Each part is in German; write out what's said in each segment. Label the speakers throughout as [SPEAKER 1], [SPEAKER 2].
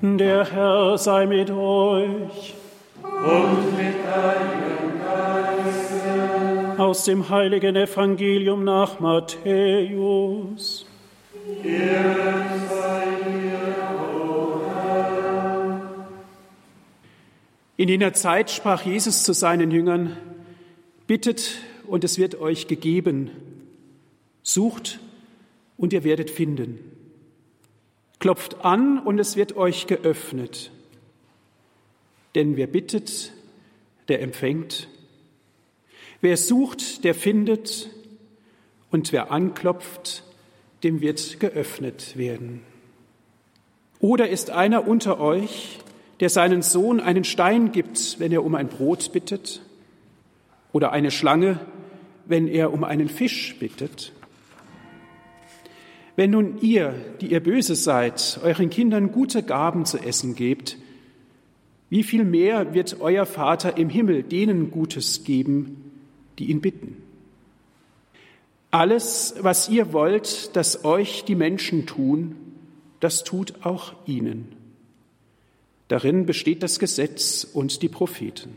[SPEAKER 1] Der Herr sei mit euch.
[SPEAKER 2] Und mit deinem Geiste.
[SPEAKER 1] Aus dem heiligen Evangelium nach Matthäus.
[SPEAKER 2] Ehre sei dir, o Herr.
[SPEAKER 1] In jener Zeit sprach Jesus zu seinen Jüngern, Bittet und es wird euch gegeben. Sucht und ihr werdet finden. Klopft an und es wird euch geöffnet. Denn wer bittet, der empfängt. Wer sucht, der findet. Und wer anklopft, dem wird geöffnet werden. Oder ist einer unter euch, der seinen Sohn einen Stein gibt, wenn er um ein Brot bittet? Oder eine Schlange, wenn er um einen Fisch bittet? Wenn nun ihr, die ihr böse seid, euren Kindern gute Gaben zu essen gebt, wie viel mehr wird euer Vater im Himmel denen Gutes geben, die ihn bitten? Alles, was ihr wollt, dass euch die Menschen tun, das tut auch ihnen. Darin besteht das Gesetz und die Propheten.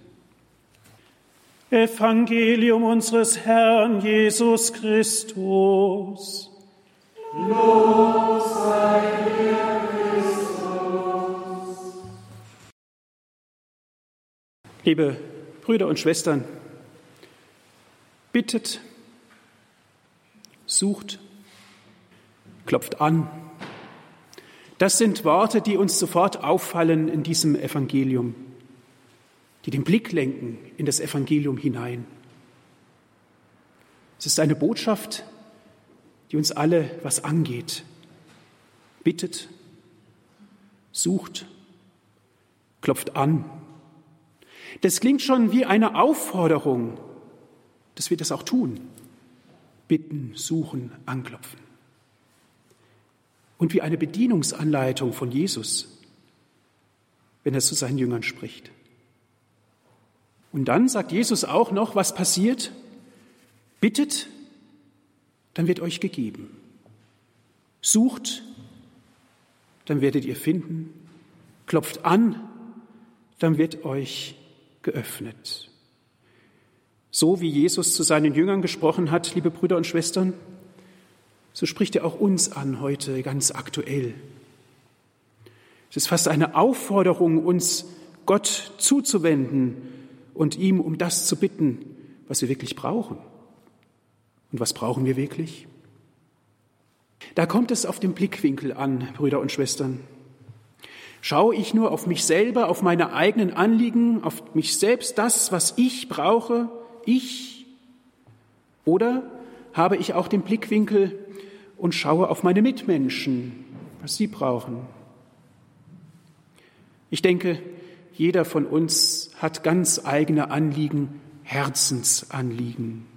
[SPEAKER 1] Evangelium unseres Herrn Jesus Christus. Liebe Brüder und Schwestern, bittet, sucht, klopft an. Das sind Worte, die uns sofort auffallen in diesem Evangelium, die den Blick lenken in das Evangelium hinein. Es ist eine Botschaft, die uns alle was angeht. Bittet, sucht, klopft an. Das klingt schon wie eine Aufforderung, dass wir das auch tun. Bitten, suchen, anklopfen. Und wie eine Bedienungsanleitung von Jesus, wenn er zu seinen Jüngern spricht. Und dann sagt Jesus auch noch, was passiert. Bittet, dann wird euch gegeben. Sucht, dann werdet ihr finden. Klopft an, dann wird euch geöffnet. So wie Jesus zu seinen Jüngern gesprochen hat, liebe Brüder und Schwestern, so spricht er auch uns an heute ganz aktuell. Es ist fast eine Aufforderung, uns Gott zuzuwenden und ihm um das zu bitten, was wir wirklich brauchen. Und was brauchen wir wirklich? Da kommt es auf den Blickwinkel an, Brüder und Schwestern. Schaue ich nur auf mich selber, auf meine eigenen Anliegen, auf mich selbst, das, was ich brauche, ich? Oder habe ich auch den Blickwinkel und schaue auf meine Mitmenschen, was sie brauchen? Ich denke, jeder von uns hat ganz eigene Anliegen, Herzensanliegen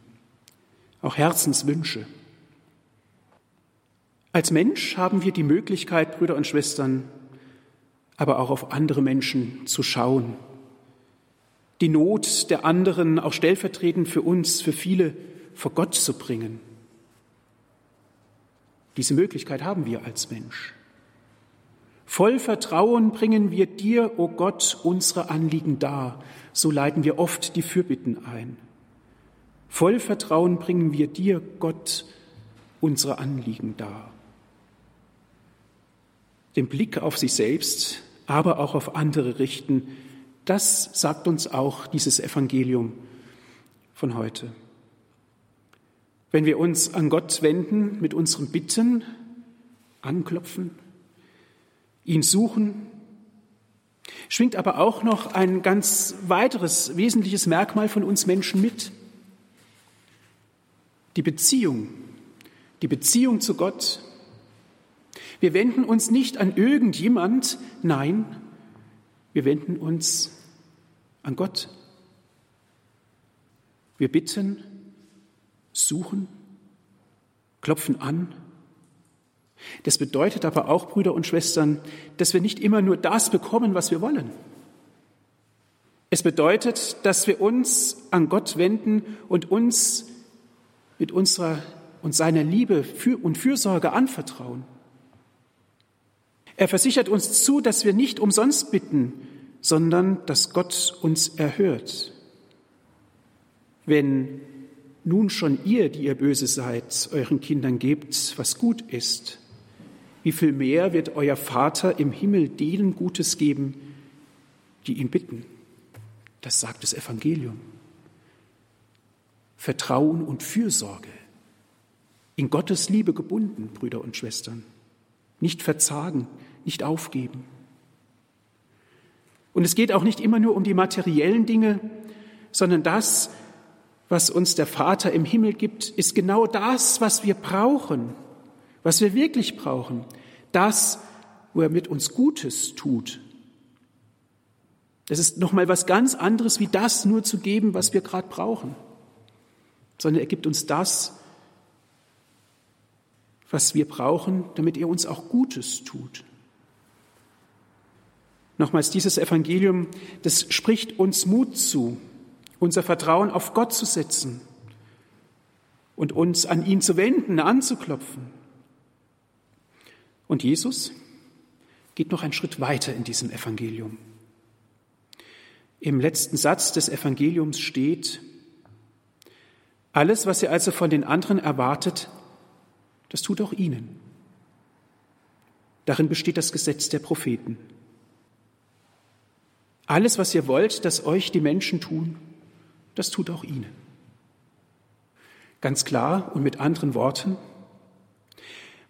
[SPEAKER 1] auch Herzenswünsche. Als Mensch haben wir die Möglichkeit, Brüder und Schwestern, aber auch auf andere Menschen zu schauen, die Not der anderen auch stellvertretend für uns, für viele vor Gott zu bringen. Diese Möglichkeit haben wir als Mensch. Voll Vertrauen bringen wir dir, o oh Gott, unsere Anliegen dar. So leiten wir oft die Fürbitten ein. Voll Vertrauen bringen wir dir, Gott, unsere Anliegen dar. Den Blick auf sich selbst, aber auch auf andere richten, das sagt uns auch dieses Evangelium von heute. Wenn wir uns an Gott wenden mit unseren Bitten, anklopfen, ihn suchen, schwingt aber auch noch ein ganz weiteres wesentliches Merkmal von uns Menschen mit. Die Beziehung, die Beziehung zu Gott. Wir wenden uns nicht an irgendjemand, nein, wir wenden uns an Gott. Wir bitten, suchen, klopfen an. Das bedeutet aber auch, Brüder und Schwestern, dass wir nicht immer nur das bekommen, was wir wollen. Es bedeutet, dass wir uns an Gott wenden und uns mit unserer und seiner Liebe und Fürsorge anvertrauen. Er versichert uns zu, dass wir nicht umsonst bitten, sondern dass Gott uns erhört. Wenn nun schon ihr, die ihr böse seid, euren Kindern gebt, was gut ist, wie viel mehr wird euer Vater im Himmel denen Gutes geben, die ihn bitten? Das sagt das Evangelium. Vertrauen und Fürsorge, in Gottes Liebe gebunden, Brüder und Schwestern. Nicht verzagen, nicht aufgeben. Und es geht auch nicht immer nur um die materiellen Dinge, sondern das, was uns der Vater im Himmel gibt, ist genau das, was wir brauchen, was wir wirklich brauchen. Das, wo er mit uns Gutes tut. Das ist nochmal was ganz anderes, wie das nur zu geben, was wir gerade brauchen. Sondern er gibt uns das, was wir brauchen, damit er uns auch Gutes tut. Nochmals, dieses Evangelium, das spricht uns Mut zu, unser Vertrauen auf Gott zu setzen und uns an ihn zu wenden, anzuklopfen. Und Jesus geht noch einen Schritt weiter in diesem Evangelium. Im letzten Satz des Evangeliums steht, alles, was ihr also von den anderen erwartet, das tut auch ihnen. Darin besteht das Gesetz der Propheten. Alles, was ihr wollt, dass euch die Menschen tun, das tut auch ihnen. Ganz klar und mit anderen Worten,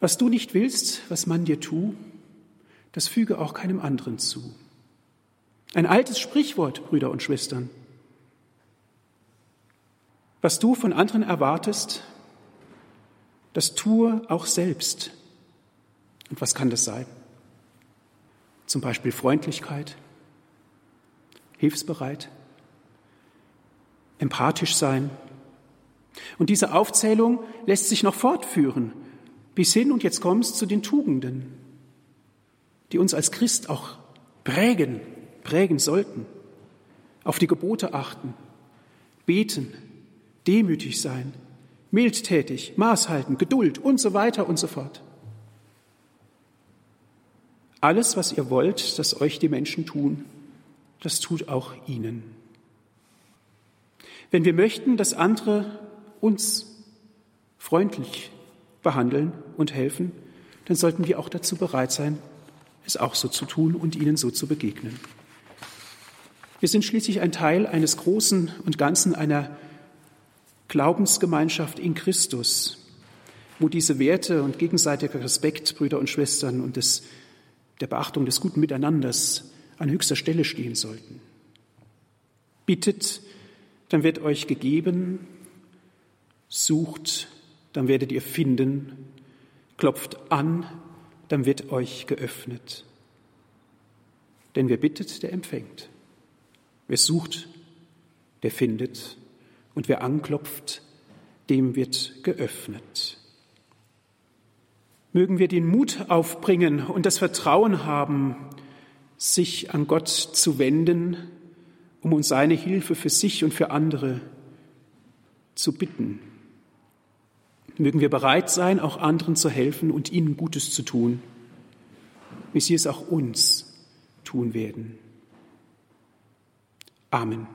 [SPEAKER 1] was du nicht willst, was man dir tu, das füge auch keinem anderen zu. Ein altes Sprichwort, Brüder und Schwestern. Was du von anderen erwartest, das tue auch selbst. Und was kann das sein? Zum Beispiel Freundlichkeit, hilfsbereit, empathisch sein. Und diese Aufzählung lässt sich noch fortführen, bis hin, und jetzt kommst zu den Tugenden, die uns als Christ auch prägen, prägen sollten. Auf die Gebote achten, beten, demütig sein, mildtätig, Maßhalten, Geduld und so weiter und so fort. Alles, was ihr wollt, dass euch die Menschen tun, das tut auch ihnen. Wenn wir möchten, dass andere uns freundlich behandeln und helfen, dann sollten wir auch dazu bereit sein, es auch so zu tun und ihnen so zu begegnen. Wir sind schließlich ein Teil eines großen und Ganzen einer Glaubensgemeinschaft in Christus, wo diese Werte und gegenseitiger Respekt, Brüder und Schwestern, und des, der Beachtung des guten Miteinanders an höchster Stelle stehen sollten. Bittet, dann wird euch gegeben, sucht, dann werdet ihr finden, klopft an, dann wird euch geöffnet. Denn wer bittet, der empfängt. Wer sucht, der findet. Und wer anklopft, dem wird geöffnet. Mögen wir den Mut aufbringen und das Vertrauen haben, sich an Gott zu wenden, um uns seine Hilfe für sich und für andere zu bitten. Mögen wir bereit sein, auch anderen zu helfen und ihnen Gutes zu tun, wie sie es auch uns tun werden. Amen.